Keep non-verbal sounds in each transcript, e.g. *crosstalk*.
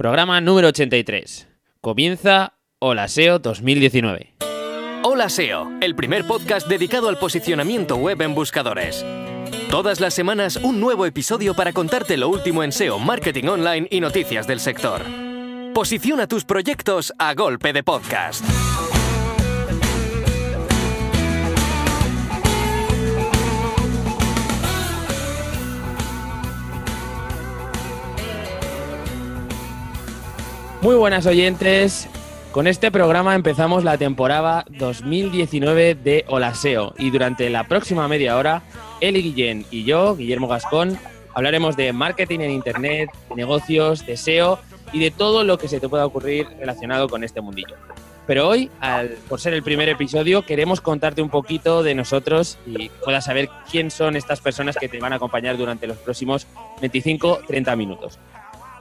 Programa número 83. Comienza Hola SEO 2019. Hola SEO, el primer podcast dedicado al posicionamiento web en buscadores. Todas las semanas un nuevo episodio para contarte lo último en SEO, marketing online y noticias del sector. Posiciona tus proyectos a golpe de podcast. Muy buenas oyentes. Con este programa empezamos la temporada 2019 de Olaseo y durante la próxima media hora, Eli Guillén y yo, Guillermo Gascón, hablaremos de marketing en Internet, negocios, de SEO y de todo lo que se te pueda ocurrir relacionado con este mundillo. Pero hoy, por ser el primer episodio, queremos contarte un poquito de nosotros y puedas saber quién son estas personas que te van a acompañar durante los próximos 25-30 minutos.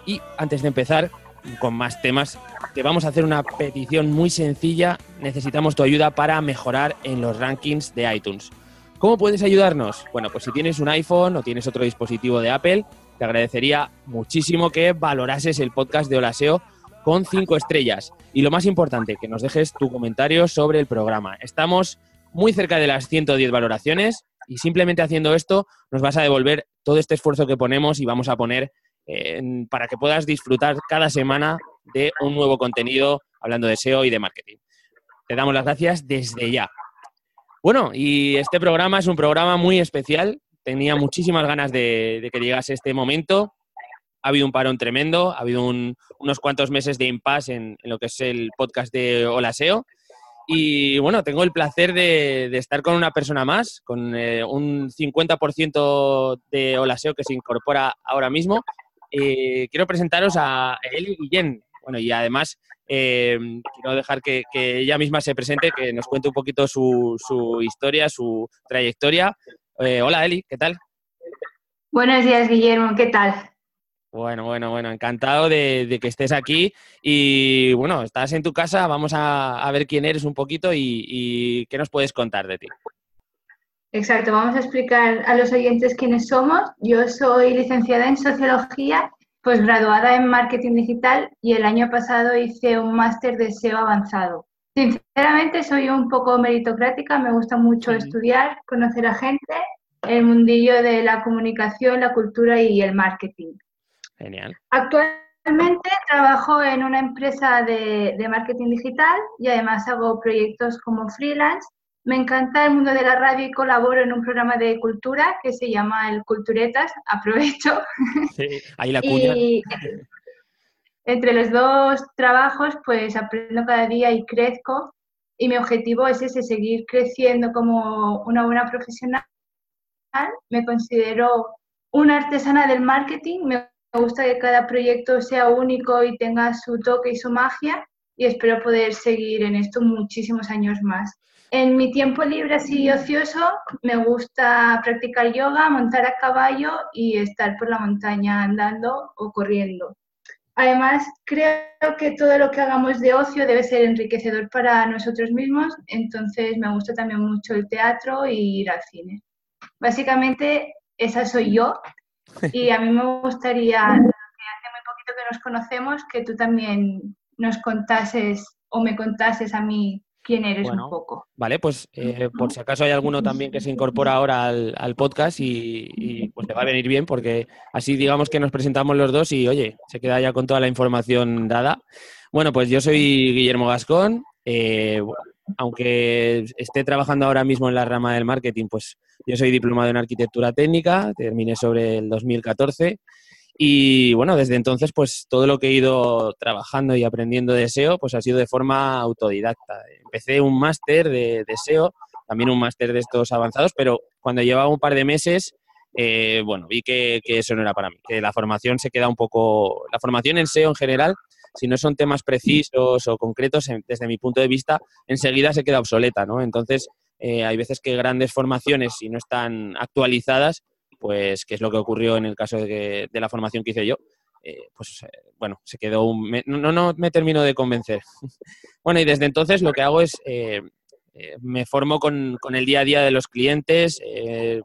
Y antes de empezar, con más temas, te vamos a hacer una petición muy sencilla. Necesitamos tu ayuda para mejorar en los rankings de iTunes. ¿Cómo puedes ayudarnos? Bueno, pues si tienes un iPhone o tienes otro dispositivo de Apple, te agradecería muchísimo que valorases el podcast de Olaseo con cinco estrellas. Y lo más importante, que nos dejes tu comentario sobre el programa. Estamos muy cerca de las 110 valoraciones y simplemente haciendo esto nos vas a devolver todo este esfuerzo que ponemos y vamos a poner para que puedas disfrutar cada semana de un nuevo contenido hablando de SEO y de marketing. Te damos las gracias desde ya. Bueno, y este programa es un programa muy especial. Tenía muchísimas ganas de, que llegase este momento. Ha habido un parón tremendo, ha habido unos cuantos meses de impasse en, lo que es el podcast de Hola SEO. Y bueno, tengo el placer de, estar con una persona más, con eh, un 50% de Hola SEO que se incorpora ahora mismo eh, quiero presentaros a Eli Guillén. Bueno, y además eh, quiero dejar que, ella misma se presente, que nos cuente un poquito su, historia, su trayectoria. Eh, hola Eli, ¿qué tal? Buenos días, Guillermo, ¿qué tal? Bueno, bueno, bueno, encantado de, que estés aquí y bueno, estás en tu casa, vamos a, ver quién eres un poquito y qué nos puedes contar de ti. Exacto, vamos a explicar a los oyentes quiénes somos. Yo soy licenciada en Sociología, pues graduada en Marketing Digital y el año pasado hice un máster de SEO avanzado. Sinceramente soy un poco meritocrática, me gusta mucho estudiar, conocer a gente, el mundillo de la comunicación, la cultura y el marketing. Genial. Actualmente trabajo en una empresa de, de marketing digital y además hago proyectos como freelance me encanta el mundo de la radio y colaboro en un programa de cultura que se llama el Culturetas. Aprovecho. Sí, ahí la *laughs* cuña. y *laughs* entre los dos trabajos, pues aprendo cada día y crezco. Y mi objetivo es ese, seguir creciendo como una buena profesional. Me considero una artesana del marketing. Me gusta que cada proyecto sea único y tenga su toque y su magia. Y espero poder seguir en esto muchísimos años más. En mi tiempo libre así ocioso me gusta practicar yoga, montar a caballo y estar por la montaña andando o corriendo. Además, creo que todo lo que hagamos de ocio debe ser enriquecedor para nosotros mismos, entonces me gusta también mucho el teatro y ir al cine. Básicamente, esa soy yo y a mí me gustaría, que hace muy poquito que nos conocemos, que tú también nos contases o me contases a mí quién eres un poco. Vale, pues eh, por si acaso hay alguno también que se incorpora ahora al, podcast y, pues le va a venir bien porque así digamos que nos presentamos los dos y oye, se queda ya con toda la información dada. Bueno, pues yo soy Guillermo Gascón. Eh, aunque esté trabajando ahora mismo en la rama del marketing, pues yo soy diplomado en arquitectura técnica, terminé sobre el 2014 y bueno, desde entonces, pues todo lo que he ido trabajando y aprendiendo de SEO, pues ha sido de forma autodidacta. Empecé un máster de, SEO, también un máster de estos avanzados, pero cuando llevaba un par de meses, eh, bueno, vi que, eso no era para mí, que la formación se queda un poco, la formación en SEO en general, si no son temas precisos o concretos, desde mi punto de vista, enseguida se queda obsoleta, ¿no? Entonces, eh, hay veces que grandes formaciones, si no están actualizadas, pues que es lo que ocurrió en el caso de, la formación que hice yo, eh, pues eh, bueno, se quedó un... no, no me termino de convencer. *laughs* bueno, y desde entonces lo que hago es, eh, me formo con, el día a día de los clientes,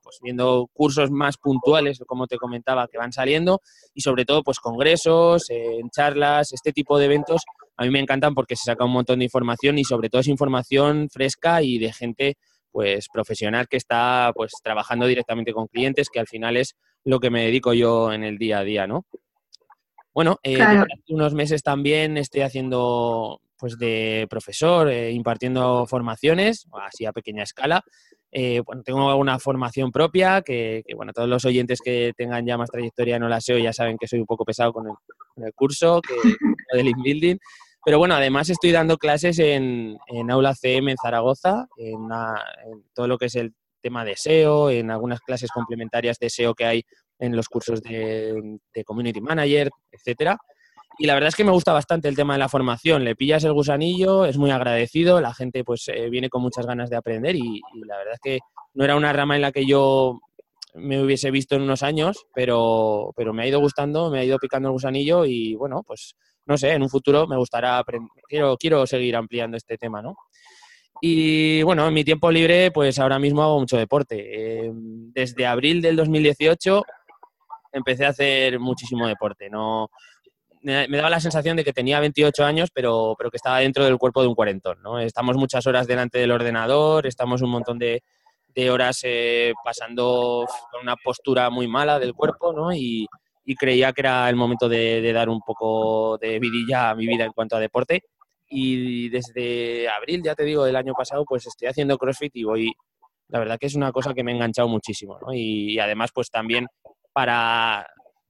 pues viendo cursos más puntuales, como te comentaba, que van saliendo y sobre todo pues congresos, charlas, este tipo de eventos a mí me encantan porque se saca un montón de información y sobre todo es información fresca y de gente pues profesional que está pues trabajando directamente con clientes, que al final es lo que me dedico yo en el día a día, ¿no? Bueno, eh, hace unos meses también estoy haciendo pues de profesor, eh, impartiendo formaciones, así a pequeña escala. Eh, bueno, tengo una formación propia que, bueno, todos los oyentes que tengan ya más trayectoria en SEO ya saben que soy un poco pesado con el, curso que, *laughs* del inbuilding. Pero bueno, además estoy dando clases en, Aula CM en Zaragoza, en, todo lo que es el tema de SEO, en algunas clases complementarias de SEO que hay en los cursos de, Community Manager, etcétera. Y la verdad es que me gusta bastante el tema de la formación. Le pillas el gusanillo, es muy agradecido, la gente pues eh, viene con muchas ganas de aprender y, la verdad es que no era una rama en la que yo me hubiese visto en unos años, pero, pero me ha ido gustando, me ha ido picando el gusanillo y bueno, pues no sé, en un futuro me gustará aprender, quiero, quiero seguir ampliando este tema, ¿no? Y bueno, en mi tiempo libre, pues ahora mismo hago mucho deporte. Eh, desde abril del 2018 empecé a hacer muchísimo deporte. No, me, daba la sensación de que tenía 28 años, pero, pero que estaba dentro del cuerpo de un cuarentón. ¿no? Estamos muchas horas delante del ordenador, estamos un montón de, de horas eh, pasando con una postura muy mala del cuerpo, ¿no? Y, y creía que era el momento de, dar un poco de vidilla a mi vida en cuanto a deporte. Y desde abril, ya te digo, del año pasado, pues estoy haciendo CrossFit y voy, la verdad que es una cosa que me ha enganchado muchísimo. Y, además, pues también para,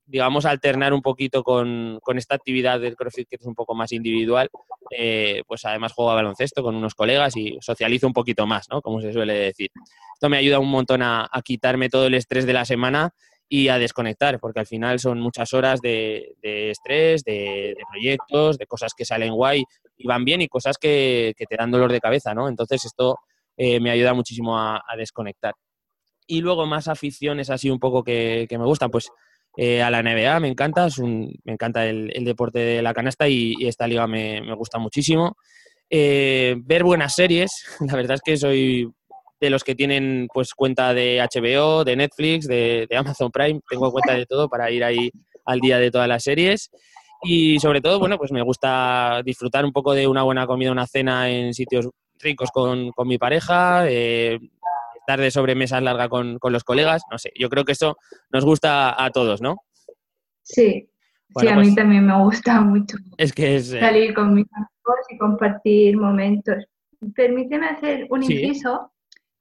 digamos, alternar un poquito con, con, esta actividad del CrossFit que es un poco más individual, eh, pues además juego a baloncesto con unos colegas y socializo un poquito más, ¿no? Como se suele decir. Esto me ayuda un montón a, a quitarme todo el estrés de la semana y a desconectar, porque al final son muchas horas de, estrés, de, proyectos, de cosas que salen guay y van bien y cosas que, te dan dolor de cabeza, ¿no? Entonces esto eh, me ayuda muchísimo a, desconectar. Y luego más aficiones así un poco que, me gustan, pues eh, a la NBA me encanta, es un, me encanta el, deporte de la canasta y, esta liga me, gusta muchísimo. Eh, ver buenas series, *laughs* la verdad es que soy de los que tienen pues cuenta de HBO, de Netflix, de, Amazon Prime, tengo cuenta de todo para ir ahí al día de todas las series. Y sobre todo, bueno, pues me gusta disfrutar un poco de una buena comida, una cena en sitios ricos con, mi pareja, eh, estar de sobremesa larga con, los colegas, no sé, yo creo que eso nos gusta a todos, ¿no? Sí, sí, a mí pues también me gusta mucho. Es que es... Eh, salir con mis amigos y compartir momentos. Permíteme hacer un inciso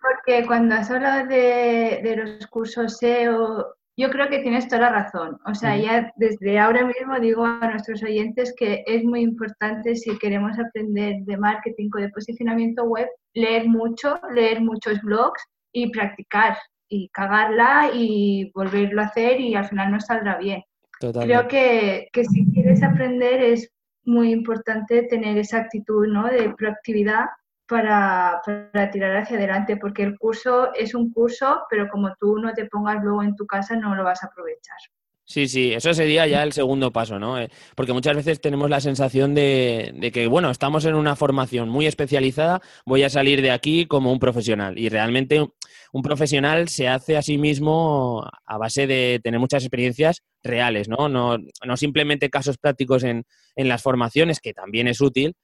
porque cuando has hablado de, los cursos SEO, yo creo que tienes toda la razón. O sea, ya desde ahora mismo digo a nuestros oyentes que es muy importante si queremos aprender de marketing o de posicionamiento web, leer mucho, leer muchos blogs y practicar y cagarla y volverlo a hacer y al final no saldrá bien. Creo que, que si quieres aprender es muy importante tener esa actitud ¿no? de proactividad para, tirar hacia adelante, porque el curso es un curso, pero como tú no te pongas luego en tu casa, no lo vas a aprovechar. Sí, sí, eso sería ya el segundo paso, ¿no? Eh, porque muchas veces tenemos la sensación de, de, que, bueno, estamos en una formación muy especializada, voy a salir de aquí como un profesional. Y realmente un profesional se hace a sí mismo a base de tener muchas experiencias reales, ¿no? No, no simplemente casos prácticos en, en las formaciones, que también es útil,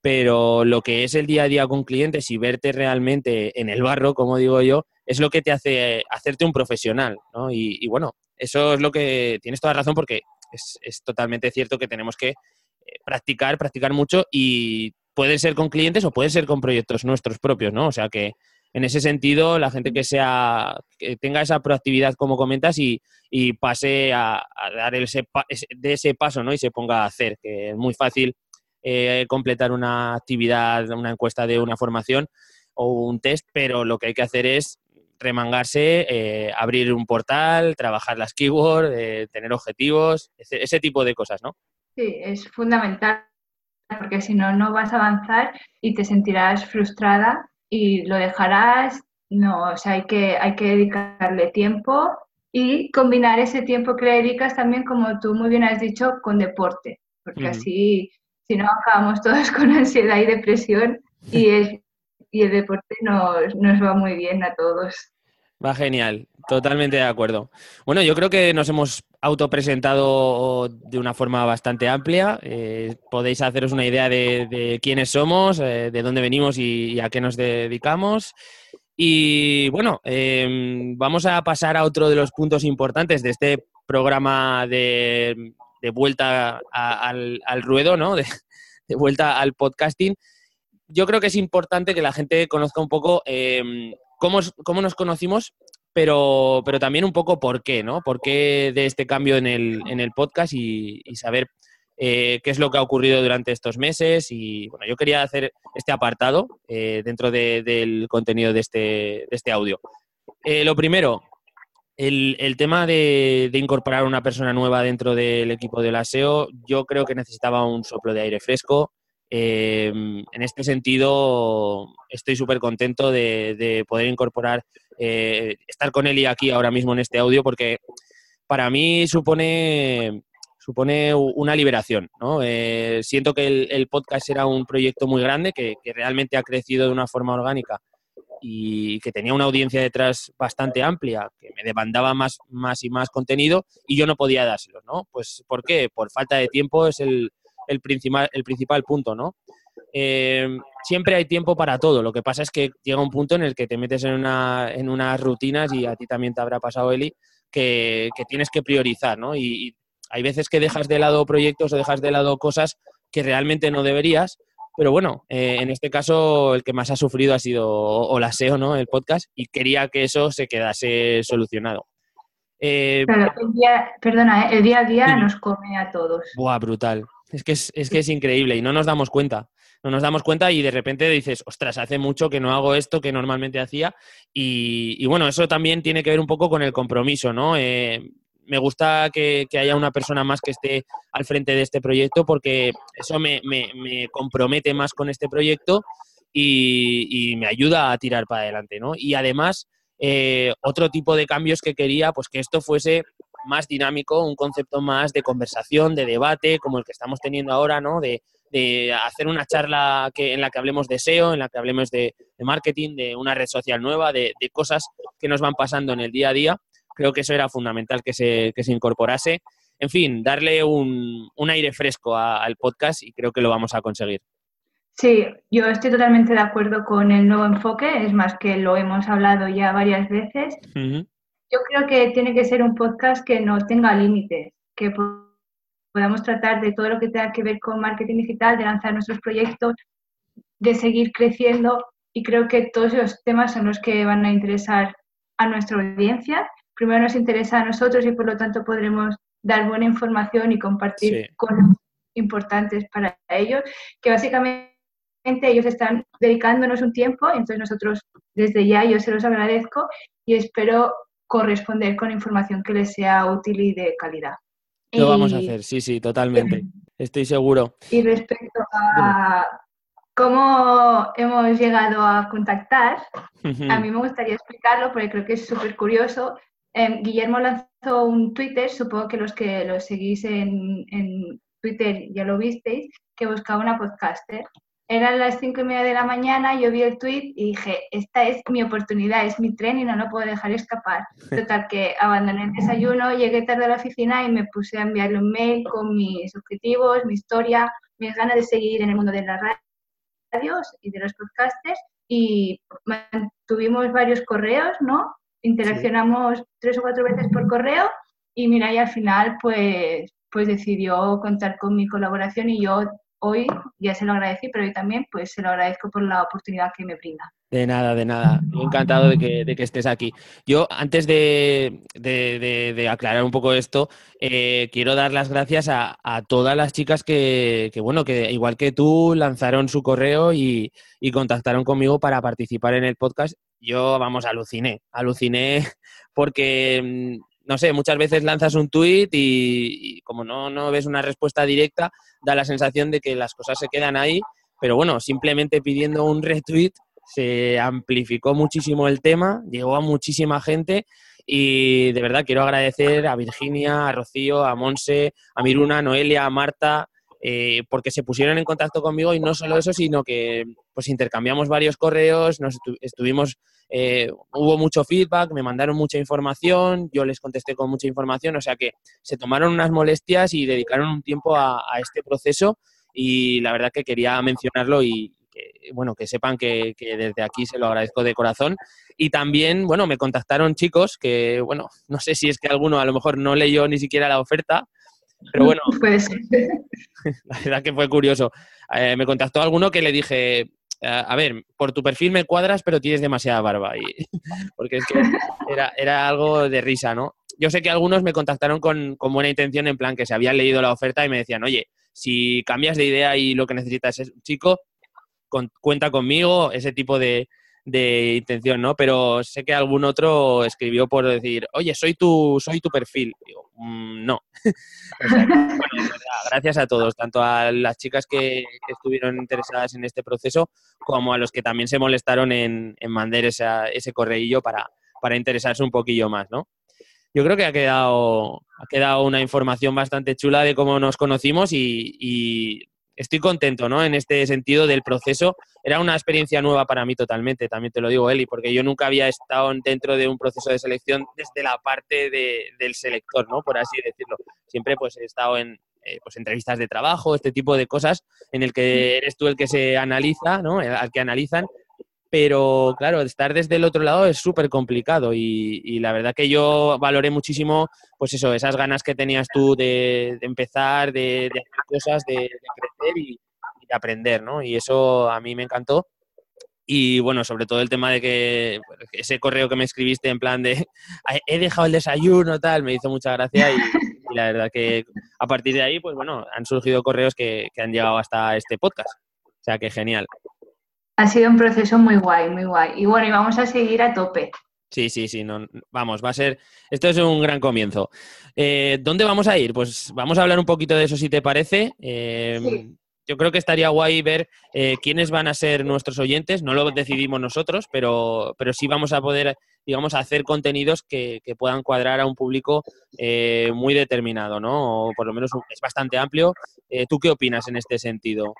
pero lo que es el día a día con clientes y verte realmente en el barro, como digo yo, es lo que te hace hacerte un profesional, ¿no? Y, bueno, eso es lo que tienes toda razón porque es, totalmente cierto que tenemos que eh, practicar, practicar mucho y puede ser con clientes o puede ser con proyectos nuestros propios, ¿no? O sea que en ese sentido, la gente que sea, que tenga esa proactividad como comentas y, pase a, dar ese, de ese paso, ¿no? Y se ponga a hacer, que es muy fácil eh, completar una actividad, una encuesta de una formación o un test, pero lo que hay que hacer es remangarse, eh, abrir un portal, trabajar las keywords, eh, tener objetivos, ese, tipo de cosas, ¿no? Sí, es fundamental, porque si no, no vas a avanzar y te sentirás frustrada y lo dejarás. No, o sea, hay que, hay que dedicarle tiempo y combinar ese tiempo que le dedicas también, como tú muy bien has dicho, con deporte, porque así si no acabamos todos *laughs* con ansiedad y depresión y es y el deporte nos, nos va muy bien a todos. Va genial, totalmente de acuerdo. Bueno, yo creo que nos hemos autopresentado de una forma bastante amplia. Eh, podéis haceros una idea de, quiénes somos, eh, de dónde venimos y, a qué nos dedicamos. Y bueno, em, vamos a pasar a otro de los puntos importantes de este programa de, vuelta al, ruedo, ¿no? De, vuelta al podcasting. Yo creo que es importante que la gente conozca un poco em, cómo, cómo nos conocimos pero, pero también un poco por qué, ¿no? ¿Por qué de este cambio en el, en el podcast y, saber eh, qué es lo que ha ocurrido durante estos meses? Y bueno, yo quería hacer este apartado eh, dentro del contenido de este, de este audio. Eh, lo primero, el, el tema de, de, incorporar una persona nueva dentro del equipo del aseo, yo creo que necesitaba un soplo de aire fresco. en este sentido, estoy súper contento de, de, poder incorporar eh, estar con Eli aquí ahora mismo en este audio porque para mí supone, supone una liberación. ¿no? Eh, siento que el, podcast era un proyecto muy grande que, realmente ha crecido de una forma orgánica y que tenía una audiencia detrás bastante amplia, que me demandaba más, más y más contenido y yo no podía dárselo, ¿no? Pues ¿por qué? Por falta de tiempo es el, el, principal, el principal punto, ¿no? Eh, siempre hay tiempo para todo. Lo que pasa es que llega un punto en el que te metes en, una, en unas rutinas y a ti también te habrá pasado, Eli, que, tienes que priorizar, ¿no? Y, hay veces que dejas de lado proyectos o dejas de lado cosas que realmente no deberías. Pero bueno, eh, en este caso el que más ha sufrido ha sido Olaseo, ¿no? El podcast, y quería que eso se quedase solucionado. Eh, el día, perdona, el día a día nos come a todos. Buah, brutal. Es que es, es que es increíble y no nos damos cuenta no nos damos cuenta y de repente dices, ostras, hace mucho que no hago esto que normalmente hacía. Y, bueno, eso también tiene que ver un poco con el compromiso, ¿no? Eh, me gusta que, haya una persona más que esté al frente de este proyecto porque eso me, compromete más con este proyecto y, me ayuda a tirar para adelante, ¿no? Y además, eh, otro tipo de cambios que quería, pues que esto fuese más dinámico, un concepto más de conversación, de debate, como el que estamos teniendo ahora, ¿no? De, de hacer una charla que, en la que hablemos de SEO, en la que hablemos de, marketing, de una red social nueva, de, cosas que nos van pasando en el día a día. Creo que eso era fundamental que se, que se incorporase. En fin, darle un, un aire fresco al podcast y creo que lo vamos a conseguir. Sí, yo estoy totalmente de acuerdo con el nuevo enfoque, es más que lo hemos hablado ya varias veces. Yo creo que tiene que ser un podcast que no tenga límites, que podamos tratar de todo lo que tenga que ver con marketing digital, de lanzar nuestros proyectos, de seguir creciendo y creo que todos los temas son los que van a interesar a nuestra audiencia. Primero nos interesa a nosotros y por lo tanto podremos dar buena información y compartir cosas importantes para ellos, que básicamente ellos están dedicándonos un tiempo, entonces nosotros desde ya yo se los agradezco y espero corresponder con información que les sea útil y de calidad. Lo vamos a hacer, sí, sí, totalmente. *laughs* Estoy seguro. Y respecto a cómo hemos llegado a contactar, a mí me gustaría explicarlo porque creo que es súper curioso. Em, Guillermo lanzó un Twitter, supongo que los que lo seguís en, en Twitter ya lo visteis, que buscaba una podcaster. Eran las cinco y media de la mañana, yo vi el tweet y dije, esta es mi oportunidad, es mi tren y no lo puedo dejar escapar. *laughs* Total, que abandoné el desayuno, llegué tarde a la oficina y me puse a enviarle un mail con mis objetivos, mi historia, mis ganas de seguir en el mundo de las radios y de los podcasters y tuvimos varios correos, ¿no? Interaccionamos tres o cuatro veces por correo y mira, y al final pues, pues decidió contar con mi colaboración y yo hoy ya se lo agradecí, pero hoy también pues se lo agradezco por la oportunidad que me brinda. De nada, de nada. Encantado de que, de que estés aquí. Yo, antes de, de, aclarar un poco esto, eh, quiero dar las gracias a, a todas las chicas que, que, bueno, que igual que tú, lanzaron su correo y, y, contactaron conmigo para participar en el podcast. Yo, vamos, aluciné, aluciné *laughs* porque mm, no sé, muchas veces lanzas un tuit y, como no, no ves una respuesta directa, da la sensación de que las cosas se quedan ahí, pero bueno, simplemente pidiendo un retweet se amplificó muchísimo el tema, llegó a muchísima gente y de verdad quiero agradecer a Virginia, a Rocío, a Monse, a Miruna, a Noelia, a Marta, eh, porque se pusieron en contacto conmigo y no solo eso, sino que pues intercambiamos varios correos, nos estuvimos, eh, hubo mucho feedback, me mandaron mucha información, yo les contesté con mucha información, o sea que se tomaron unas molestias y dedicaron un tiempo a, este proceso y la verdad que quería mencionarlo y, bueno, que sepan que, que, desde aquí se lo agradezco de corazón. Y también, bueno, me contactaron chicos que, bueno, no sé si es que alguno a lo mejor no leyó ni siquiera la oferta, pero bueno, *laughs* pues. *laughs* la verdad que fue curioso. Eh, me contactó alguno que le dije, eh, a ver, por tu perfil me cuadras, pero tienes demasiada barba. Y, *laughs* porque es que era, era, algo de risa, ¿no? Yo sé que algunos me contactaron con, con, buena intención, en plan que se habían leído la oferta y me decían, oye, si cambias de idea y lo que necesitas es un chico, cuenta conmigo, ese tipo de, de intención, ¿no? Pero sé que algún otro escribió por decir, oye, soy tu, soy tu perfil. Mm, no. *laughs* gracias a todos, tanto a las chicas que, estuvieron interesadas en este proceso, como a los que también se molestaron en, mandar ese correillo para, para interesarse un poquillo más, ¿no? Yo creo que ha quedado, ha quedado una información bastante chula de cómo nos conocimos y estoy contento, ¿no? En este sentido del proceso. Era una experiencia nueva para mí totalmente, también te lo digo, Eli, porque yo nunca había estado dentro de un proceso de selección desde la parte del selector, ¿no? Por así decirlo. Siempre pues he estado en eh, pues, entrevistas de trabajo, este tipo de cosas, en el que eres tú el que se analiza, ¿no? Al que analizan pero claro, estar desde el otro lado es súper complicado y, la verdad que yo valoré muchísimo, pues eso, esas ganas que tenías tú de, empezar, de, hacer cosas, de, crecer y, de aprender, ¿no? Y eso a mí me encantó. Y bueno, sobre todo el tema de que ese correo que me escribiste en plan de he dejado el desayuno, tal, me hizo mucha gracia y, la verdad que a partir de ahí, pues bueno, han surgido correos que han llegado hasta este podcast. O sea que genial. Ha sido un proceso muy guay, muy guay. Y bueno, y vamos a seguir a tope. Sí, sí, sí, no, vamos, va a ser, esto es un gran comienzo. Eh, ¿Dónde vamos a ir? Pues vamos a hablar un poquito de eso si te parece. Eh, yo creo que estaría guay ver eh, quiénes van a ser nuestros oyentes, no lo decidimos nosotros, pero, pero sí vamos a poder, digamos, hacer contenidos que, puedan cuadrar a un público muy determinado, ¿no? O por lo menos es bastante amplio. ¿Tú qué opinas en este sentido?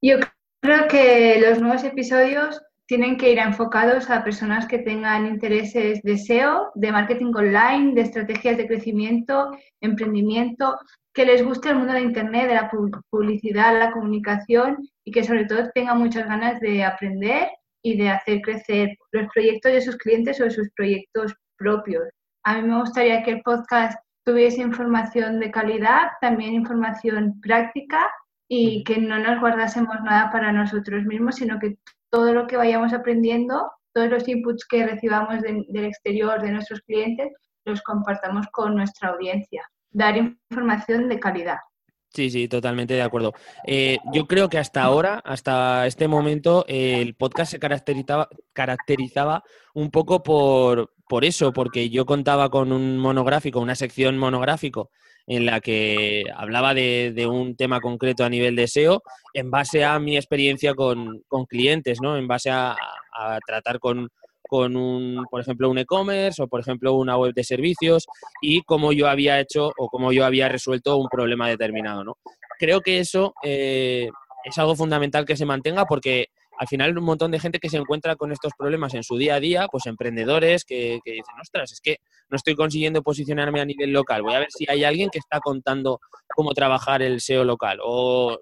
Yo Creo que los nuevos episodios tienen que ir enfocados a personas que tengan intereses de SEO, de marketing online, de estrategias de crecimiento, emprendimiento, que les guste el mundo de Internet, de la publicidad, la comunicación y que sobre todo tengan muchas ganas de aprender y de hacer crecer los proyectos de sus clientes o de sus proyectos propios. A mí me gustaría que el podcast tuviese información de calidad, también información práctica y que no nos guardásemos nada para nosotros mismos, sino que todo lo que vayamos aprendiendo, todos los inputs que recibamos del exterior, de nuestros clientes, los compartamos con nuestra audiencia. Dar información de calidad. Sí, sí, totalmente de acuerdo. Eh, yo creo que hasta ahora, hasta este momento, el podcast se caracterizaba, caracterizaba un poco por, por eso, porque yo contaba con un monográfico, una sección monográfico en la que hablaba de, un tema concreto a nivel de SEO en base a mi experiencia con, clientes, ¿no? En base a, tratar con, un, por ejemplo, un e-commerce o, por ejemplo, una web de servicios y cómo yo había hecho o cómo yo había resuelto un problema determinado, ¿no? Creo que eso eh, es algo fundamental que se mantenga porque al final un montón de gente que se encuentra con estos problemas en su día a día, pues emprendedores que, dicen, ostras, es que no estoy consiguiendo posicionarme a nivel local, voy a ver si hay alguien que está contando cómo trabajar el SEO local. O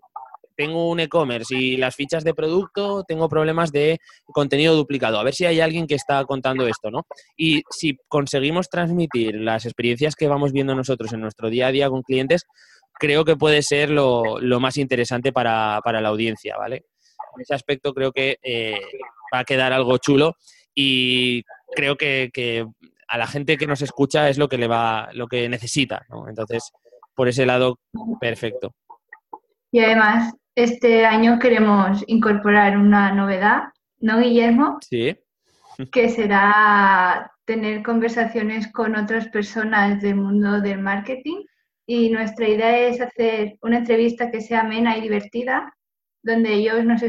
tengo un e-commerce y las fichas de producto, tengo problemas de contenido duplicado. A ver si hay alguien que está contando esto, ¿no? Y si conseguimos transmitir las experiencias que vamos viendo nosotros en nuestro día a día con clientes, creo que puede ser lo, más interesante para, para la audiencia, ¿vale? En ese aspecto creo que eh, va a quedar algo chulo y creo que, a la gente que nos escucha es lo que le va, lo que necesita, Entonces, por ese lado, perfecto. Y además, este año queremos incorporar una novedad, ¿no, Guillermo? Sí. que será tener conversaciones con otras personas del mundo del marketing. Y nuestra idea es hacer una entrevista que sea amena y divertida, donde ellos, nos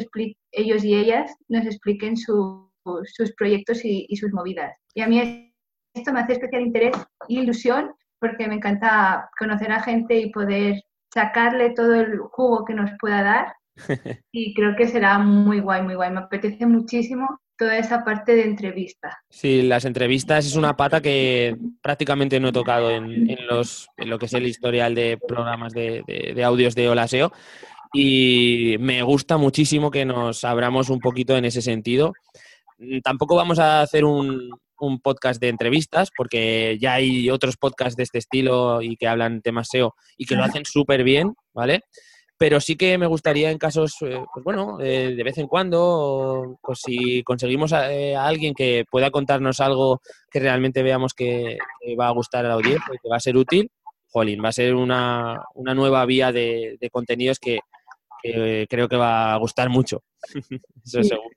ellos y ellas nos expliquen sus proyectos y, sus movidas. Y a mí esto me hace especial interés e ilusión porque me encanta conocer a gente y poder sacarle todo el jugo que nos pueda dar *laughs* y creo que será muy guay, muy guay. Me apetece muchísimo toda esa parte de entrevista. Sí, las entrevistas es una pata que prácticamente no he tocado en, los, en lo que es el historial de programas de, de, audios de Olaseo y me gusta muchísimo que nos abramos un poquito en ese sentido. Tampoco vamos a hacer un, un podcast de entrevistas, porque ya hay otros podcasts de este estilo y que hablan temas SEO y que lo hacen súper bien, ¿vale? Pero sí que me gustaría en casos, eh, pues bueno, eh, de vez en cuando, pues si conseguimos eh, a, alguien que pueda contarnos algo que realmente veamos que, va a gustar a la audiencia y que va a ser útil, jolín, va a ser una, nueva vía de, contenidos que, creo que va a gustar mucho. *laughs* Eso seguro.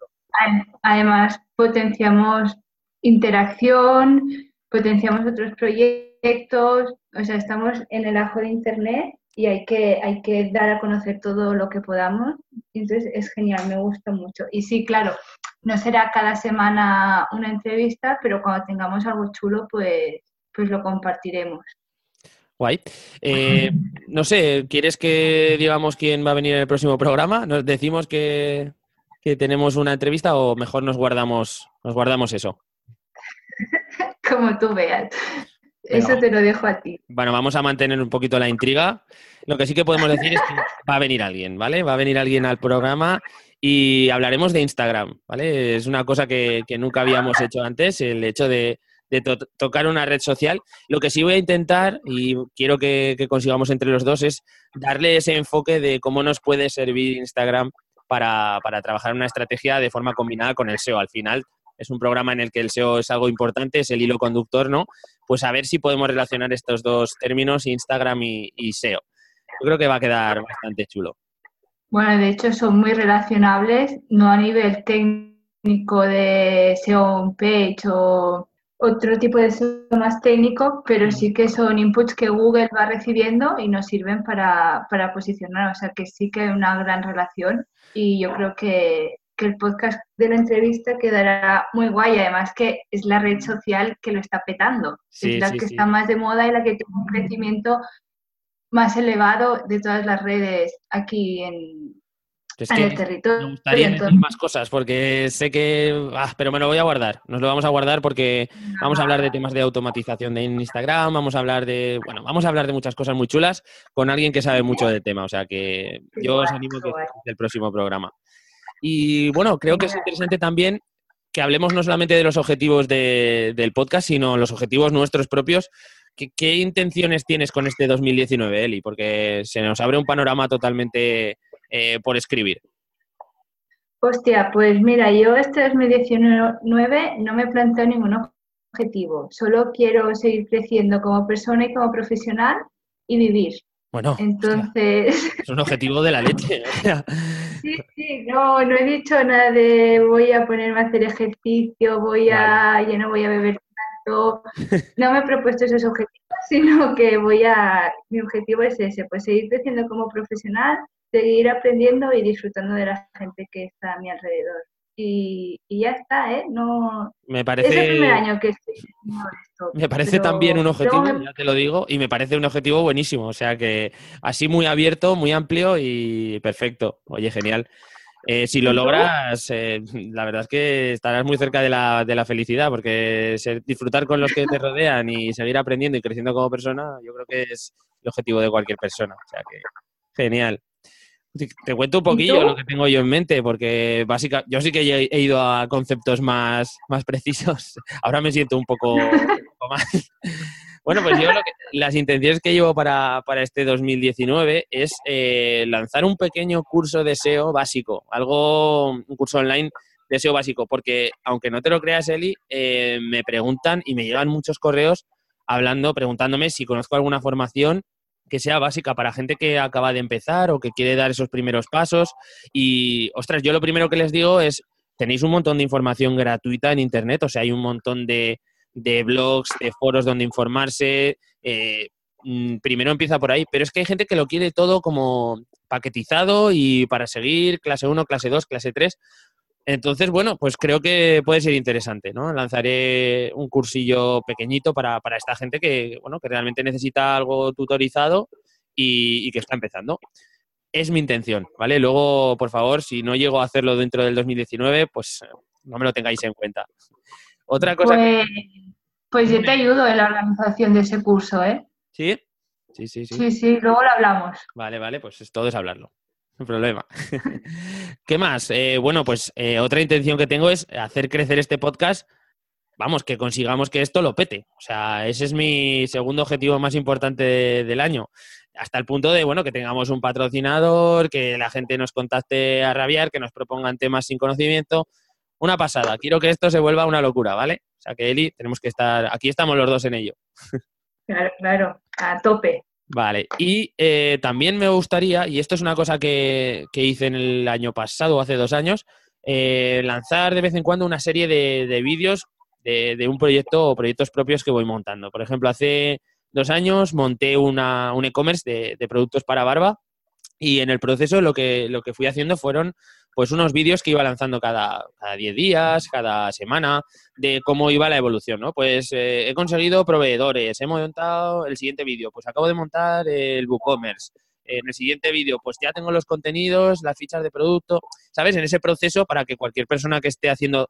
Además, potenciamos interacción, potenciamos otros proyectos, o sea, estamos en el ajo de Internet y hay que, hay que dar a conocer todo lo que podamos. Entonces es genial, me gusta mucho. Y sí, claro, no será cada semana una entrevista, pero cuando tengamos algo chulo, pues, pues lo compartiremos. Guay. Eh, no sé, ¿quieres que digamos quién va a venir en el próximo programa? ¿Nos decimos que, que tenemos una entrevista o mejor nos guardamos, nos guardamos eso? *laughs* Como tú veas. Eso te lo dejo a ti. Bueno, vamos a mantener un poquito la intriga. Lo que sí que podemos decir es que va a venir alguien, ¿vale? Va a venir alguien al programa y hablaremos de Instagram, ¿vale? Es una cosa que, nunca habíamos hecho antes, el hecho de, tocar una red social. Lo que sí voy a intentar, y quiero que, consigamos entre los dos, es darle ese enfoque de cómo nos puede servir Instagram para, para trabajar una estrategia de forma combinada con el SEO. Al final, es un programa en el que el SEO es algo importante, es el hilo conductor, ¿no? Pues a ver si podemos relacionar estos dos términos, Instagram y, SEO. Yo creo que va a quedar bastante chulo. Bueno, de hecho son muy relacionables, no a nivel técnico de SEO page o otro tipo de SEO más técnico, pero sí que son inputs que Google va recibiendo y nos sirven para, para posicionar. O sea que sí que hay una gran relación y yo creo que que el podcast de la entrevista quedará muy guay. Además que es la red social que lo está petando. es la que está más de moda y la que tiene un crecimiento más elevado de todas las redes aquí en, el territorio. Me gustaría decir más cosas porque sé que... Ah, pero me lo voy a guardar. Nos lo vamos a guardar porque vamos a hablar de temas de automatización de Instagram, vamos a hablar de... Bueno, vamos a hablar de muchas cosas muy chulas con alguien que sabe mucho del tema. O sea que yo os animo que el próximo programa. Y bueno, creo que es interesante también que hablemos no solamente de los objetivos del podcast, sino los objetivos nuestros propios. ¿Qué, intenciones tienes con este 2019, Eli? Porque se nos abre un panorama totalmente eh, por escribir. Hostia, pues mira, yo este 2019 no me planteo ningún objetivo. Solo quiero seguir creciendo como persona y como profesional y vivir. Bueno, entonces. *laughs* es un objetivo de la leche. sí, sí, no, no he dicho nada de voy a ponerme a hacer ejercicio, voy a. ya no voy a beber tanto. No me he propuesto esos objetivos, *laughs* sino que voy a. Mi objetivo es ese, pues seguir creciendo como profesional, seguir aprendiendo y disfrutando de la gente que está a mi alrededor y, ya está, ¿eh? No... Me parece... Es el primer año que estoy esto. Me parece también un objetivo, ya te lo digo, y me parece un objetivo buenísimo. O sea que así muy abierto, muy amplio y perfecto. Oye, genial. Eh, si lo logras, eh, *laughs* la verdad es que estarás muy cerca de la, de la felicidad, porque disfrutar con los que te rodean y seguir aprendiendo y creciendo como persona, yo creo que es el objetivo de cualquier persona. O sea que, genial. Te cuento un poquillo lo que tengo yo en mente, porque básicamente yo sí que he ido a conceptos más, más precisos. *laughs* Ahora me siento un poco, más. Bueno, pues yo las intenciones que llevo para, este 2019 es eh, lanzar un pequeño curso de SEO básico, algo, un curso online de SEO básico, porque aunque no te lo creas, Eli, eh, me preguntan y me llegan muchos correos hablando, preguntándome si conozco alguna formación que sea básica para gente que acaba de empezar o que quiere dar esos primeros pasos. Y, ostras, yo lo primero que les digo es, tenéis un montón de información gratuita en Internet, o sea, hay un montón de, blogs, de foros donde informarse. Eh, mm, primero empieza por ahí, pero es que hay gente que lo quiere todo como paquetizado y para seguir clase 1, clase 2, clase 3. Entonces, bueno, pues creo que puede ser interesante, ¿no? Lanzaré un cursillo pequeñito para, esta gente que, bueno, que realmente necesita algo tutorizado y, que está empezando. Es mi intención, ¿vale? Luego, por favor, si no llego a hacerlo dentro del 2019, pues no me lo tengáis en cuenta. Otra cosa. Pues, pues yo te ayudo en la organización de ese curso, ¿eh? ¿Sí? Sí, sí, sí. Sí, sí, luego lo hablamos. Vale, vale, pues todo es hablarlo. *laughs* No problema. *laughs* ¿Qué más? Eh, bueno, pues eh, otra intención que tengo es hacer crecer este podcast. Vamos, que consigamos que esto lo pete. O sea, ese es mi segundo objetivo más importante del año. Hasta el punto de, bueno, que tengamos un patrocinador, que la gente nos contacte a rabiar, que nos propongan temas sin conocimiento. Una pasada. Quiero que esto se vuelva una locura, ¿vale? O sea, que Eli, tenemos que estar, aquí estamos los dos en ello. Claro, claro, a tope. Vale, y eh, también me gustaría, y esto es una cosa que, hice en el año pasado o hace dos años, eh, lanzar de vez en cuando una serie de, vídeos de, un proyecto o proyectos propios que voy montando. Por ejemplo, hace dos años monté una, un e-commerce de, productos para barba y en el proceso lo que, lo que fui haciendo fueron pues unos vídeos que iba lanzando cada, cada 10 días, cada semana, de cómo iba la evolución, ¿no? Pues eh, he conseguido proveedores, he montado el siguiente vídeo, pues acabo de montar el WooCommerce. En el siguiente vídeo, pues ya tengo los contenidos, las fichas de producto, ¿sabes? En ese proceso para que cualquier persona que esté haciendo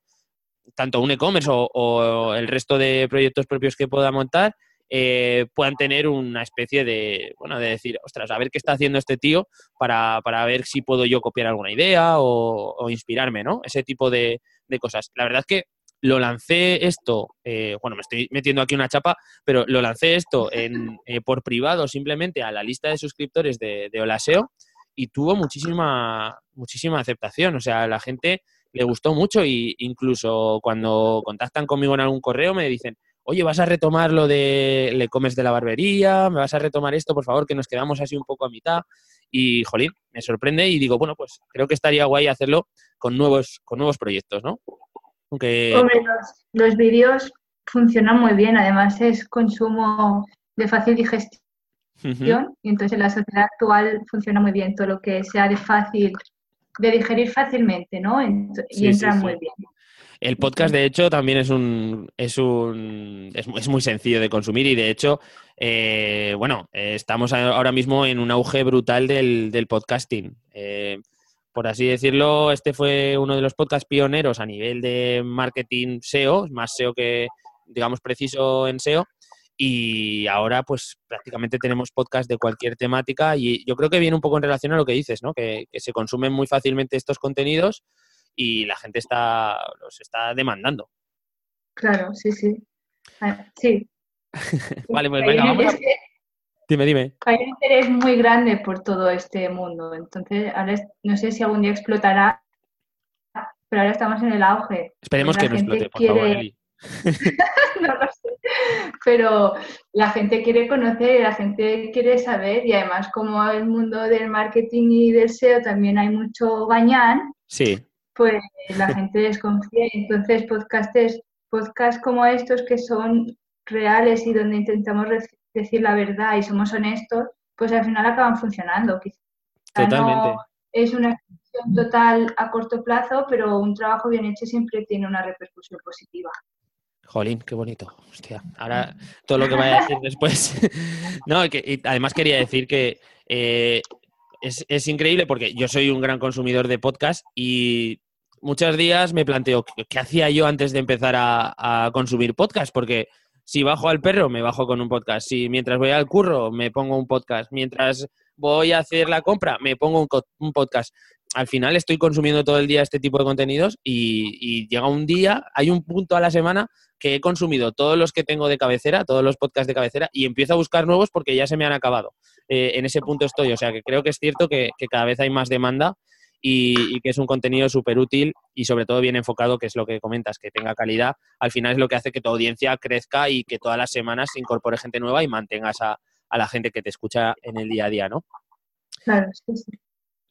tanto un e-commerce o el resto de proyectos propios que pueda montar, eh, puedan tener una especie de, bueno, de decir, ostras, a ver qué está haciendo este tío para, ver si puedo yo copiar alguna idea o, inspirarme, ¿no? Ese tipo de, cosas. La verdad es que lo lancé esto, eh, bueno, me estoy metiendo aquí una chapa, pero lo lancé esto en, *laughs* eh, por privado simplemente a la lista de suscriptores de, de Olaseo y tuvo muchísima, muchísima aceptación. O sea, la gente le gustó mucho e incluso cuando contactan conmigo en algún correo me dicen, oye, vas a retomar lo de le comes de la barbería, me vas a retomar esto, por favor, que nos quedamos así un poco a mitad. Y, jolín, me sorprende y digo, bueno, pues creo que estaría guay hacerlo con nuevos, con nuevos proyectos, ¿no? Aunque... Hombre, los, vídeos funcionan muy bien, además es consumo de fácil digestión y entonces en la sociedad actual funciona muy bien todo lo que sea de fácil, de digerir fácilmente, ¿no? Y entra muy bien. El podcast, de hecho, también es un es un es, muy sencillo de consumir y de hecho, eh, bueno, estamos ahora mismo en un auge brutal del, podcasting. Eh, por así decirlo, este fue uno de los podcasts pioneros a nivel de marketing SEO, más SEO que, digamos, preciso en SEO. Y ahora, pues prácticamente tenemos podcast de cualquier temática y yo creo que viene un poco en relación a lo que dices, ¿no? Que, que se consumen muy fácilmente estos contenidos y la gente está, los está demandando. Claro, sí, sí. Ah, sí. *laughs* vale, pues venga, vamos Dime, dime. Hay un interés muy grande por todo este mundo, entonces ahora no sé si algún día explotará, pero ahora estamos en el auge. Esperemos que no explote, por favor, *laughs* no lo sé. Pero la gente quiere conocer, la gente quiere saber y además como el mundo del marketing y del SEO también hay mucho bañán. Sí pues *laughs* la gente desconfía. Entonces, podcastes, podcasts como estos que son reales y donde intentamos decir la verdad y somos honestos, pues al final acaban funcionando. Totalmente. es una excepción total a corto plazo, pero un trabajo bien hecho siempre tiene una repercusión positiva. Jolín, qué bonito. Hostia, ahora todo lo que vaya a decir después. *laughs* no, que, además quería decir que eh, es, es, increíble porque yo soy un gran consumidor de podcast y muchos días me planteo qué, hacía yo antes de empezar a, consumir podcast, porque si bajo al perro, me bajo con un podcast. Si mientras voy al curro, me pongo un podcast. Mientras voy a hacer la compra, me pongo un, podcast. Al final estoy consumiendo todo el día este tipo de contenidos y, llega un día, hay un punto a la semana que he consumido todos los que tengo de cabecera, todos los podcasts de cabecera, y empiezo a buscar nuevos porque ya se me han acabado. Eh, en ese punto estoy. O sea que creo que es cierto que cada vez hay más demanda y, que es un contenido súper útil y sobre todo bien enfocado, que es lo que comentas, que tenga calidad. Al final es lo que hace que tu audiencia crezca y que todas las semanas se incorpore gente nueva y mantengas a, a la gente que te escucha en el día a día, ¿no? Claro, sí, sí.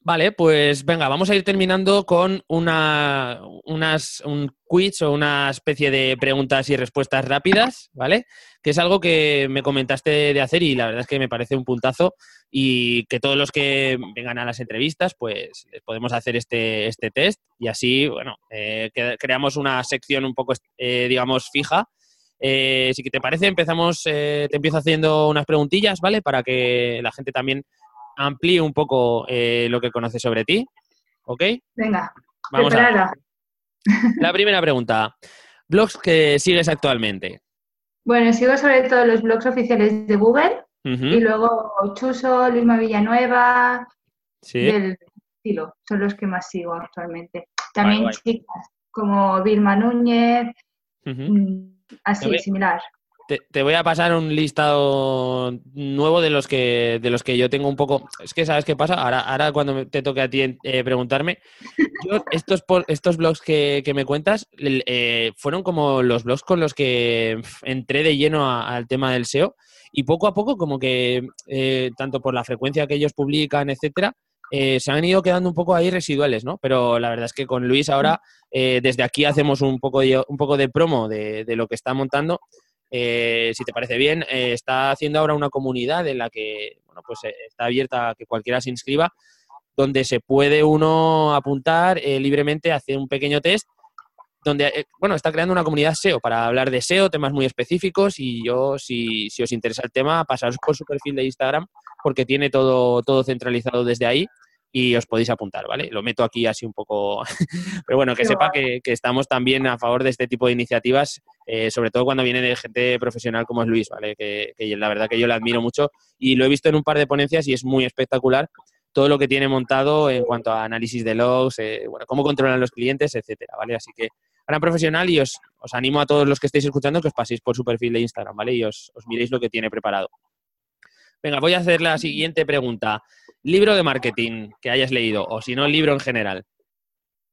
Vale, pues venga, vamos a ir terminando con una, unas, un quiz o una especie de preguntas y respuestas rápidas, ¿vale? Que es algo que me comentaste de hacer y la verdad es que me parece un puntazo y que todos los que vengan a las entrevistas, pues les podemos hacer este, este test y así, bueno, eh, creamos una sección un poco, eh, digamos, fija Eh, si te parece, empezamos, te empiezo haciendo unas preguntillas, ¿vale? Para que la gente también amplíe un poco lo que conoce sobre ti, ¿ok? Venga, Vamos a preparada. *laughs* la primera pregunta. ¿Blogs que sigues actualmente? Bueno, sigo sobre todo los blogs oficiales de Google Y luego Chuso, Luisma Villanueva, Sí. del estilo, son los que más sigo actualmente. También chicas como Vilma Núñez, mm, así, similar. Te, te voy a pasar un listado nuevo de los que de los que yo tengo un poco. Es que sabes qué pasa. Ahora, ahora cuando te toque a ti eh, preguntarme, yo estos estos blogs que, que me cuentas eh, fueron como los blogs con los que entré de lleno a- al tema del SEO y poco a poco como que eh, tanto por la frecuencia que ellos publican, etcétera, eh, se han ido quedando un poco ahí residuales, ¿no? Pero la verdad es que con Luis ahora eh, desde aquí hacemos un poco de, un poco de promo de, de lo que está montando eh, si te parece bien, eh, está haciendo ahora una comunidad en la que bueno, pues, eh, está abierta a que cualquiera se inscriba, donde se puede uno apuntar libremente, hacer un pequeño test, donde eh, bueno, está creando una comunidad SEO para hablar de SEO, temas muy específicos, y yo, si, si os interesa el tema, pasaros por su perfil de Instagram, porque tiene todo, todo centralizado desde ahí y os podéis apuntar, ¿vale? Lo meto aquí así un poco, *laughs* pero bueno, que Qué sepa que, que estamos también a favor de este tipo de iniciativas eh, sobre todo cuando viene de gente profesional como es Luis, ¿vale? Que, que la verdad que yo le admiro mucho y lo he visto en un par de ponencias y es muy espectacular todo lo que tiene montado en cuanto a análisis de logs, eh, bueno, cómo controlan los clientes, etcétera, ¿vale? Así que gran profesional y os, os animo a todos los que estéis escuchando que os paséis por su perfil de Instagram, ¿vale? Y os, os miréis lo que tiene preparado. Venga, voy a hacer la siguiente pregunta. Libro de marketing que hayas leído, o si no, libro en general.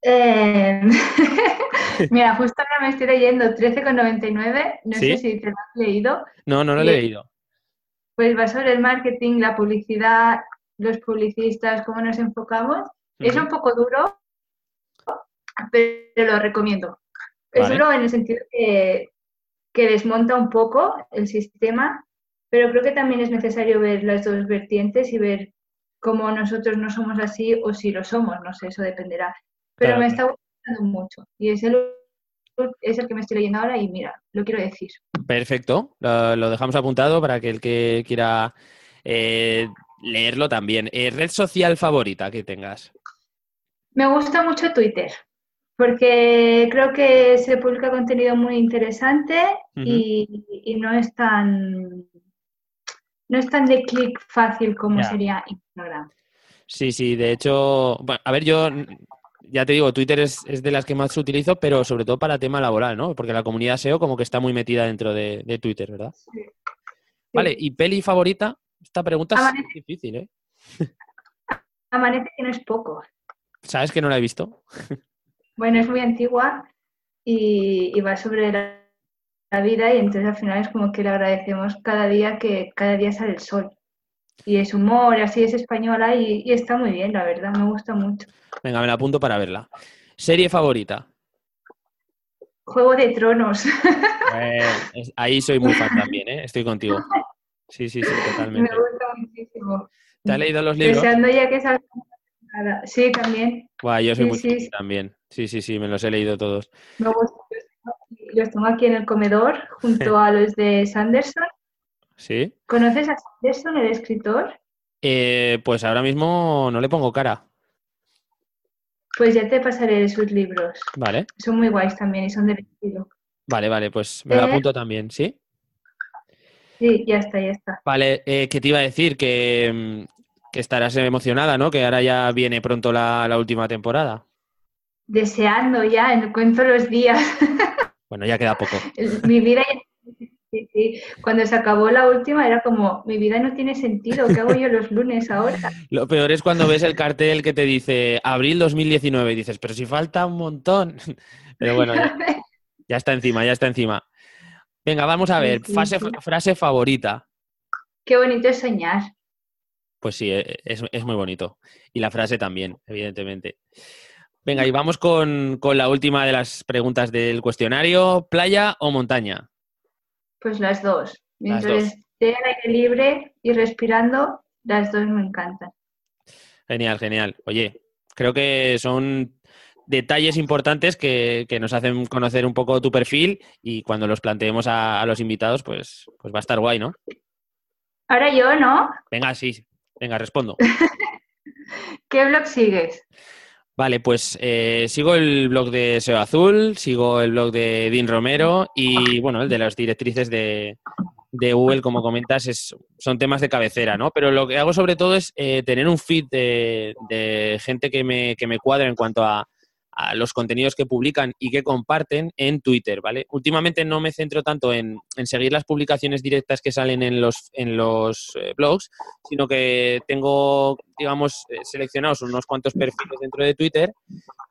Eh, *laughs* Mira, justo ahora me estoy leyendo 13,99, no ¿Sí? sé si te lo has leído, No, no lo he Bien. leído. pues va sobre el marketing, la publicidad, los publicistas, cómo nos enfocamos. Es un poco duro, pero lo recomiendo. Es Vale. en el sentido que, que desmonta un poco el sistema, pero creo que también es necesario ver las dos vertientes y ver cómo nosotros no somos así o si lo somos, no sé, eso dependerá. Pero Claro, me está gustando mucho y es el, es el que me estoy leyendo ahora y mira, lo quiero decir. Perfecto, lo, lo dejamos apuntado para que el que quiera eh, leerlo también. Eh, red social favorita que tengas. Me gusta mucho Twitter, porque creo que se publica contenido muy interesante y, y no es tan no es tan de clic fácil como sería Instagram. Sí, sí, de hecho, bueno, a ver, yo ya te digo, Twitter es, es de las que más utilizo, pero sobre todo para tema laboral, ¿no? Porque la comunidad SEO como que está muy metida dentro de, de Twitter, ¿verdad? Vale, ¿y peli favorita? Esta pregunta es Amanece. difícil, ¿eh? Amanece que no es poco. ¿Sabes que no la he visto? Bueno, es muy antigua y, y va sobre la, la vida y entonces al final es como que le agradecemos cada día que cada día sale el sol. Y es humor, así es española y, y está muy bien, la verdad, me gusta mucho. Venga, me la apunto para verla. ¿Serie favorita? Juego de Tronos. *laughs* Eh, ahí soy muy fan también, ¿eh? Estoy contigo. Sí, sí, sí, Me totalmente. gusta muchísimo. ¿Te has leído los libros? Deseando ya que salga. Nada. Sí, también. Guau, yo soy Sí, muy sí, también. Sí, sí, sí, me los he leído todos. Me gusta. Los tengo aquí en el comedor junto a los de Sanderson. *laughs* ¿Sí? ¿Conoces a Sanderson, el escritor? Eh, pues ahora mismo no le pongo cara. Pues ya te pasaré sus libros. Vale, Son muy guays también y son del estilo. vale, vale, pues me lo Eh. apunto también, ¿sí? Sí, ya está, ya está. Vale, eh, ¿qué te iba a decir? Que, mm, que estarás emocionada, ¿no? Que ahora ya viene pronto la, la última temporada. Deseando ya, en- cuento los días. *laughs* Bueno, ya queda poco. Mi vida ya- sí, sí. Cuando se acabó la última era como, mi vida no tiene sentido, ¿qué hago yo los lunes ahora? *laughs* Lo peor es cuando ves el cartel que te dice abril 2019 y dices, pero si falta un montón. *laughs* Pero bueno, ya, ya está encima, ya está encima. Venga, vamos a ver, Sí, fase- sí. frase favorita. Qué bonito es soñar. Pues sí, eh, es, es muy bonito. Y la frase también, evidentemente. Venga, y vamos con, con la última de las preguntas del cuestionario. ¿Playa o montaña? Pues las dos. Las Mientras dos. esté al aire libre y respirando, las dos me encantan. Genial, genial. Oye, creo que son detalles importantes que, nos hacen conocer un poco tu perfil y cuando los planteemos a, los invitados, pues, pues va a estar guay, ¿no? Ahora yo, ¿no? Venga, sí, venga, respondo. *laughs* ¿Qué blog sigues? Vale, pues eh, sigo el blog de SEO Azul, sigo el blog de Dean Romero y, bueno, el de las directrices de, Google, como comentas, es, son temas de cabecera, ¿no? Pero lo que hago sobre todo es eh, tener un feed de, de gente que me, que me cuadra en cuanto a, los contenidos que publican y que comparten en Twitter, ¿vale? Últimamente no me centro tanto en, seguir las publicaciones directas que salen en los, en los eh, blogs, sino que tengo, digamos, eh, seleccionados unos cuantos perfiles dentro de Twitter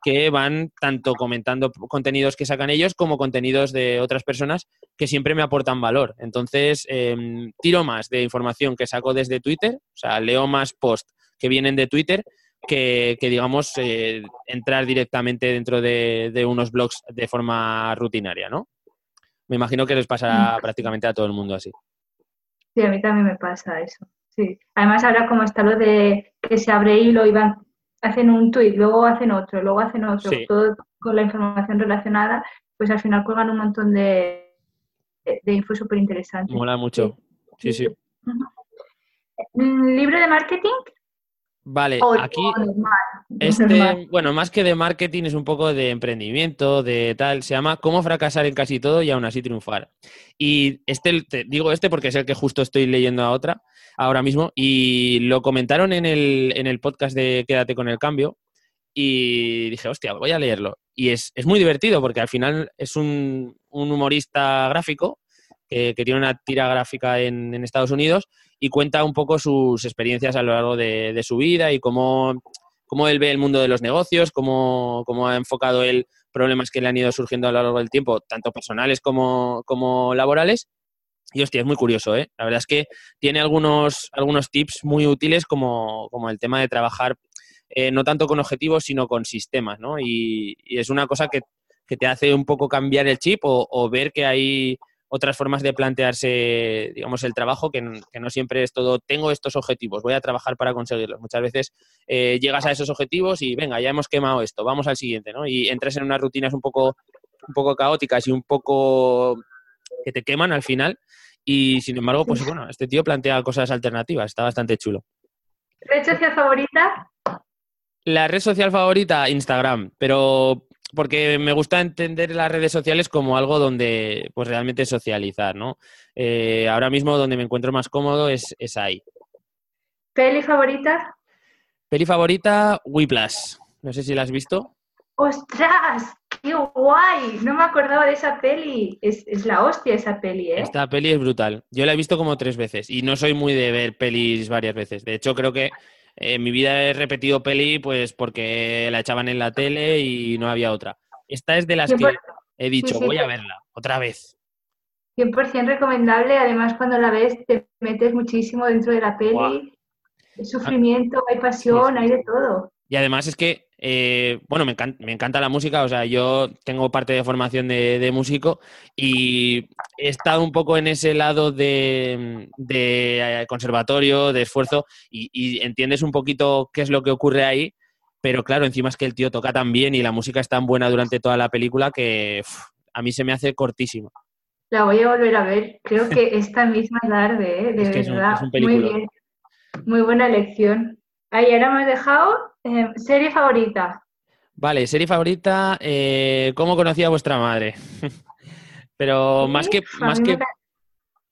que van tanto comentando contenidos que sacan ellos como contenidos de otras personas que siempre me aportan valor. Entonces, em, tiro más de información que saco desde Twitter, o sea, leo más posts que vienen de Twitter que, digamos, eh, entrar directamente dentro de, unos blogs de forma rutinaria, ¿no? Me imagino que les pasará mm. prácticamente a todo el mundo así. Sí, a mí también me pasa eso. Sí. Además, ahora como está lo de que se abre hilo y van, hacen un tweet, luego hacen otro, luego hacen otro, todo con la información relacionada, pues al final cuelgan un montón de, de, info súper interesante. Mola mucho. Sí, sí. Mm, ¿Libro de marketing? Vale, aquí este, bueno, más que de marketing es un poco de emprendimiento, de tal, se llama Cómo fracasar en casi todo y aún así triunfar. Y este, te digo este porque es el que justo estoy leyendo a otra ahora mismo y lo comentaron en el, en el podcast de Quédate con el cambio y dije, hostia, voy a leerlo. Y es, muy divertido porque al final es un, humorista gráfico que, tiene una tira gráfica en, en Estados Unidos y cuenta un poco sus experiencias a lo largo de, su vida y cómo, cómo, él ve el mundo de los negocios, cómo, cómo, ha enfocado él problemas que le han ido surgiendo a lo largo del tiempo, tanto personales como, como laborales. Y hostia, es muy curioso, ¿eh? La verdad es que tiene algunos, algunos tips muy útiles como, como el tema de trabajar eh, no tanto con objetivos, sino con sistemas, ¿no? Y, es una cosa que, que, te hace un poco cambiar el chip o ver que hay otras formas de plantearse, digamos, el trabajo, que, no siempre es todo, tengo estos objetivos, voy a trabajar para conseguirlos. Muchas veces eh, llegas a esos objetivos y, venga, ya hemos quemado esto, vamos al siguiente, ¿no? Y entras en unas rutinas un poco, un poco caóticas y un poco que te queman al final. Y, sin embargo, pues bueno, este tío plantea cosas alternativas, está bastante chulo. ¿Red social favorita? La red social favorita, Instagram, pero porque me gusta entender las redes sociales como algo donde pues realmente socializar, ¿no? Eh, ahora mismo donde me encuentro más cómodo es, es ahí. ¿Peli favorita? Peli favorita, Whiplash. No sé si la has visto. ¡Ostras! ¡Qué guay! No me acordaba de esa peli. Es, es, la hostia esa peli, ¿eh? Esta peli es brutal. Yo la he visto como tres veces y no soy muy de ver pelis varias veces. De hecho, creo que en mi vida he repetido peli pues porque la echaban en la tele y no había otra. Esta es de las que he dicho, voy a verla otra vez. 100% recomendable, además cuando la ves te metes muchísimo dentro de la peli. Hay sufrimiento, hay pasión, hay de todo. Y además es que eh, bueno, me encanta, la música, o sea, yo tengo parte de formación de, músico y he estado un poco en ese lado de, eh, conservatorio, de esfuerzo, y, entiendes un poquito qué es lo que ocurre ahí, pero claro, encima es que el tío toca tan bien y la música es tan buena durante toda la película que a mí se me hace cortísimo. La voy a volver a ver, creo que *laughs* esta misma tarde, ¿eh? de verdad, muy bien, muy buena elección. Ahí ahora me has dejado eh, serie favorita. Vale, serie favorita, eh, ¿cómo conocía a vuestra madre? *laughs* Pero más que, más que,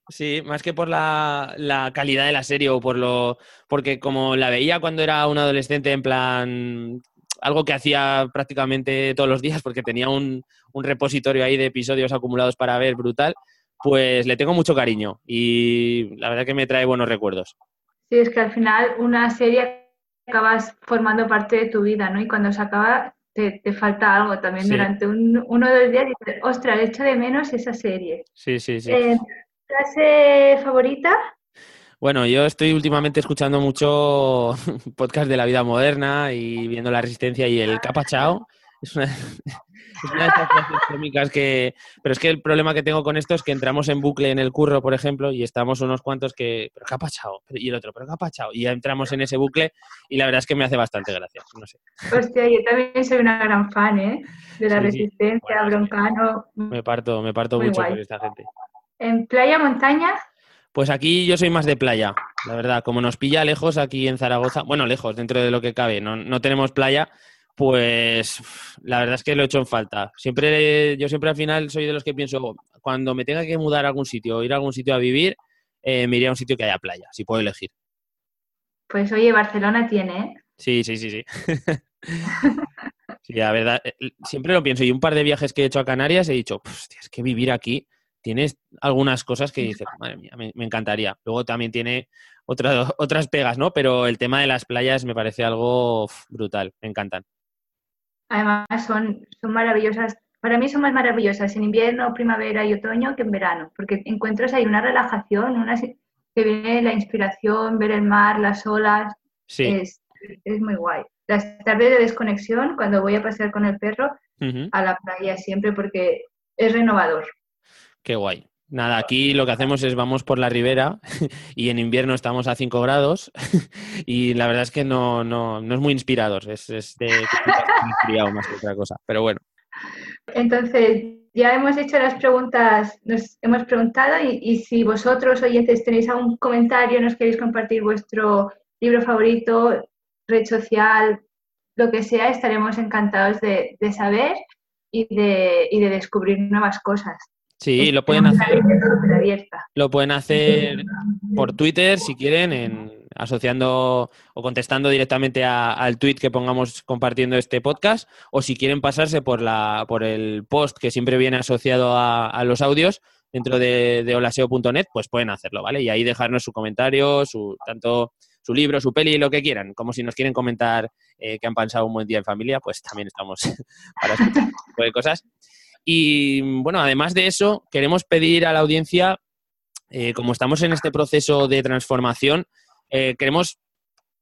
sí, más que por la, calidad de la serie o por lo, porque como la veía cuando era un adolescente en plan algo que hacía prácticamente todos los días porque tenía un, un repositorio ahí de episodios acumulados para ver brutal, pues le tengo mucho cariño y la verdad que me trae buenos recuerdos. Sí, es que al final una serie acabas formando parte de tu vida, ¿no? Y cuando se acaba, te, falta algo también durante un, uno o dos días y dices, ostras, echo de menos esa serie. Sí, sí, sí. Eh, ¿Clase favorita? Bueno, yo estoy últimamente escuchando mucho *laughs* podcast de la vida moderna y viendo la resistencia y el capachao. Es una, es una de esas frases cómicas que... Pero es que el problema que tengo con esto es que entramos en bucle en el curro, por ejemplo, y estamos unos cuantos que... ¿Pero qué ha pachado? Y el otro, ¿pero qué ha pachado? Y ya entramos en ese bucle y la verdad es que me hace bastante gracia. No sé. Hostia, yo también soy una gran fan, ¿eh? De la resistencia, broncano. Me parto, me parto mucho por esta gente. ¿En playa, montaña? Pues aquí yo soy más de playa, la verdad. Como nos pilla lejos aquí en Zaragoza, bueno, lejos, dentro de lo que cabe, no, no tenemos playa, pues la verdad es que lo he hecho en falta. Siempre, yo siempre al final soy de los que pienso, cuando me tenga que mudar a algún sitio o ir a algún sitio a vivir, eh, me iría a un sitio que haya playa, si puedo elegir. Pues oye, Barcelona tiene, ¿eh? Sí, sí, sí, sí. *laughs* sí, la verdad, eh, siempre lo pienso. Y un par de viajes que he hecho a Canarias he dicho, es que vivir aquí tienes algunas cosas que dices, madre mía, me, encantaría. Luego también tiene *laughs* otras pegas, ¿no? Pero el tema de las playas me parece algo brutal, me encantan. Además, son, son maravillosas. Para mí son más maravillosas en invierno, primavera y otoño que en verano, porque encuentras ahí una relajación, una, que viene la inspiración, ver el mar, las olas. Sí. Es, muy guay. Las tardes de desconexión, cuando voy a pasear con el perro, a la playa siempre, porque es renovador. Qué guay. Nada, aquí lo que hacemos es vamos por la ribera *laughs* y en invierno estamos a 5 grados *laughs* y la verdad es que no, no, no es muy inspirador, es, es de *laughs* más que otra cosa, pero bueno. Entonces, ya hemos hecho las preguntas, nos hemos preguntado y, si vosotros, oyentes, tenéis algún comentario, nos queréis compartir vuestro libro favorito, red social, lo que sea, estaremos encantados de, de saber y de, y de descubrir nuevas cosas. Sí, lo pueden hacer. Lo pueden hacer por Twitter si quieren, en, asociando o contestando directamente al tweet que pongamos compartiendo este podcast, o si quieren pasarse por la, por el post que siempre viene asociado a, los audios dentro de, de holaseo.net, pues pueden hacerlo, ¿vale? Y ahí dejarnos su comentario, su tanto su libro, su peli, lo que quieran. Como si nos quieren comentar eh, que han pasado un buen día en familia, pues también estamos *laughs* para escuchar este tipo de cosas. Y bueno, además de eso, queremos pedir a la audiencia, eh, como estamos en este proceso de transformación, eh, queremos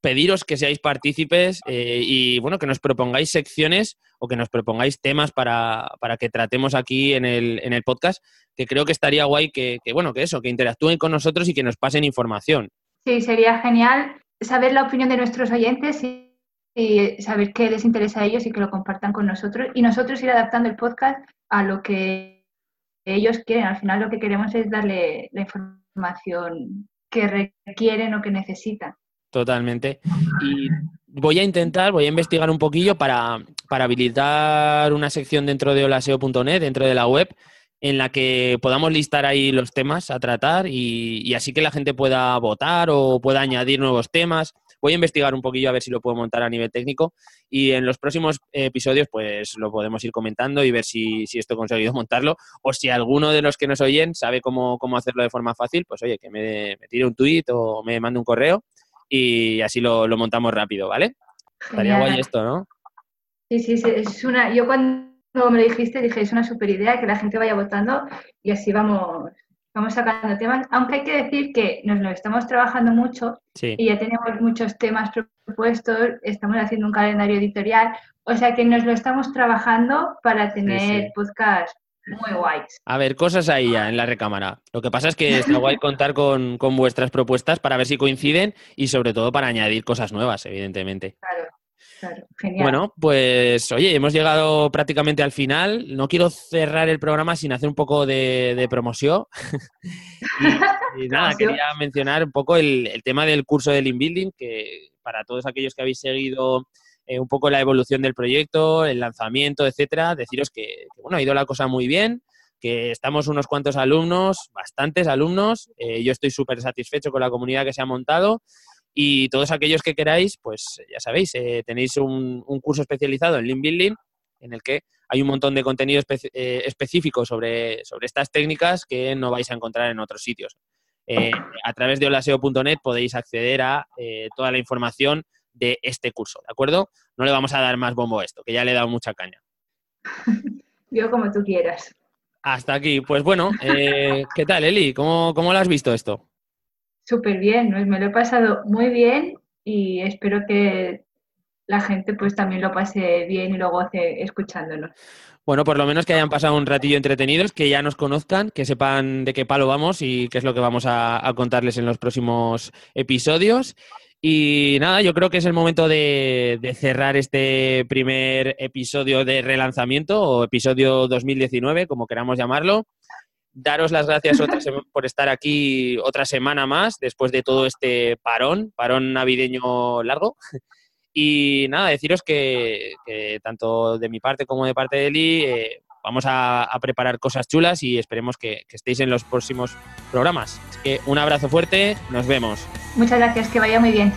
pediros que seáis partícipes eh, y bueno, que nos propongáis secciones o que nos propongáis temas para, que tratemos aquí en el, en el, podcast, que creo que estaría guay que, bueno, que eso, que interactúen con nosotros y que nos pasen información. Sí, sería genial saber la opinión de nuestros oyentes y, y saber qué les interesa a ellos y que lo compartan con nosotros y nosotros ir adaptando el podcast a lo que ellos quieren. Al final lo que queremos es darle la información que requieren o que necesitan. Totalmente. Y voy a intentar, voy a investigar un poquillo para, habilitar una sección dentro de holaseo.net, dentro de la web, en la que podamos listar ahí los temas a tratar y, así que la gente pueda votar o pueda añadir nuevos temas. Voy a investigar un poquillo a ver si lo puedo montar a nivel técnico y en los próximos episodios pues lo podemos ir comentando y ver si, esto he conseguido *laughs* montarlo o si alguno de los que nos oyen sabe cómo, hacerlo de forma fácil, pues oye, que me, tire un tweet o me mande un correo y así lo, montamos rápido, ¿vale? Estaría guay esto, ¿no? Sí, sí, sí, es una... Yo cuando me lo dijiste dije, es una super idea que la gente vaya votando y así vamos vamos sacando temas, aunque hay que decir que nos lo estamos trabajando mucho y ya tenemos muchos temas propuestos, estamos haciendo un calendario editorial, o sea que nos lo estamos trabajando para tener podcast muy guays. A ver, cosas ahí ya en la recámara. Lo que pasa es que está guay contar con, con vuestras propuestas para ver si coinciden y sobre todo para añadir cosas nuevas, evidentemente. Claro. Bueno, pues oye, hemos llegado prácticamente al final. No quiero cerrar el programa sin hacer un poco de, promoción. *laughs* y, nada, quería mencionar un poco el, tema del curso de Lean Building, que para todos aquellos que habéis seguido eh, un poco la evolución del proyecto, el lanzamiento, etcétera, deciros que, bueno, ha ido la cosa muy bien que estamos unos cuantos alumnos, bastantes alumnos. Eh, yo estoy súper satisfecho con la comunidad que se ha montado y todos aquellos que queráis, pues ya sabéis, eh, tenéis un, curso especializado en Lean Building en el que hay un montón de contenido eh, específico sobre, sobre estas técnicas que no vais a encontrar en otros sitios. Eh, a través de holaseo.net podéis acceder a toda la información de este curso, ¿de acuerdo? No le vamos a dar más bombo a esto, que ya le he dado mucha caña. *laughs* Yo como tú quieras. Hasta aquí. Pues bueno, ¿qué tal, Eli? ¿Cómo, ¿Cómo lo has visto esto? Súper bien, me lo he pasado muy bien y espero que la gente pues también lo pase bien y lo goce escuchándonos. Bueno, por lo menos que hayan pasado un ratillo entretenidos, que ya nos conozcan, que sepan de qué palo vamos y qué es lo que vamos a, contarles en los próximos episodios. Y nada, yo creo que es el momento de, cerrar este primer episodio de relanzamiento o episodio 2019, como queramos llamarlo. Daros las gracias por estar aquí otra semana más después de todo este parón, parón navideño largo. Y nada, deciros que, tanto de mi parte como de parte de Eli eh, vamos a, preparar cosas chulas y esperemos que, que, estéis en los próximos programas. Que un abrazo fuerte, nos vemos. Muchas gracias, que vaya muy bien.